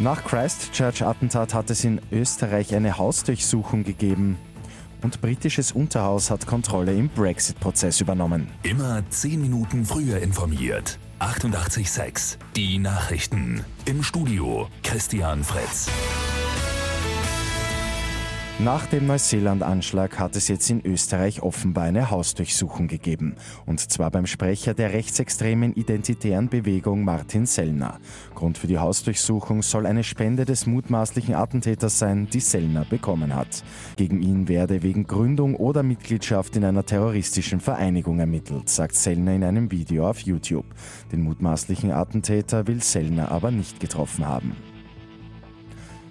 Nach Christchurch-Attentat hat es in Österreich eine Hausdurchsuchung gegeben. Und britisches Unterhaus hat Kontrolle im Brexit-Prozess übernommen. Immer 10 Minuten früher informiert. 88.6 Die Nachrichten. Im Studio Christian Fritz. Nach dem Neuseeland-Anschlag hat es jetzt in Österreich offenbar eine Hausdurchsuchung gegeben. Und zwar beim Sprecher der rechtsextremen identitären Bewegung Martin Sellner. Grund für die Hausdurchsuchung soll eine Spende des mutmaßlichen Attentäters sein, die Sellner bekommen hat. Gegen ihn werde wegen Gründung oder Mitgliedschaft in einer terroristischen Vereinigung ermittelt, sagt Sellner in einem Video auf YouTube. Den mutmaßlichen Attentäter will Sellner aber nicht getroffen haben.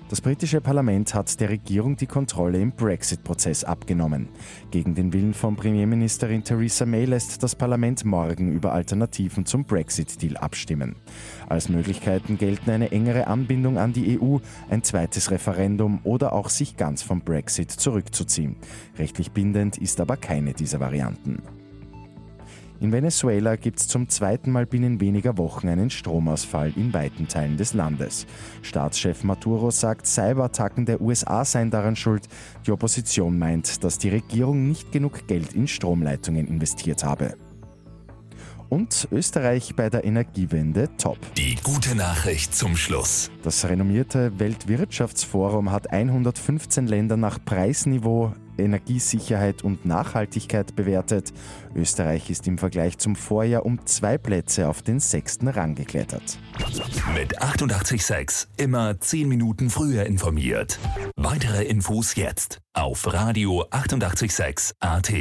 Das britische Parlament hat der Regierung die Kontrolle im Brexit-Prozess abgenommen. Gegen den Willen von Premierministerin Theresa May lässt das Parlament morgen über Alternativen zum Brexit-Deal abstimmen. Als Möglichkeiten gelten eine engere Anbindung an die EU, ein zweites Referendum oder auch sich ganz vom Brexit zurückzuziehen. Rechtlich bindend ist aber keine dieser Varianten. In Venezuela gibt es zum zweiten Mal binnen weniger Wochen einen Stromausfall in weiten Teilen des Landes. Staatschef Maduro sagt, Cyberattacken der USA seien daran schuld. Die Opposition meint, dass die Regierung nicht genug Geld in Stromleitungen investiert habe. Und Österreich bei der Energiewende top. Die gute Nachricht zum Schluss. Das renommierte Weltwirtschaftsforum hat 115 Länder nach Preisniveau, Energiesicherheit und Nachhaltigkeit bewertet. Österreich ist im Vergleich zum Vorjahr um zwei Plätze auf den sechsten Rang geklettert. Mit 886 immer 10 Minuten früher informiert. Weitere Infos jetzt auf Radio 886 AT.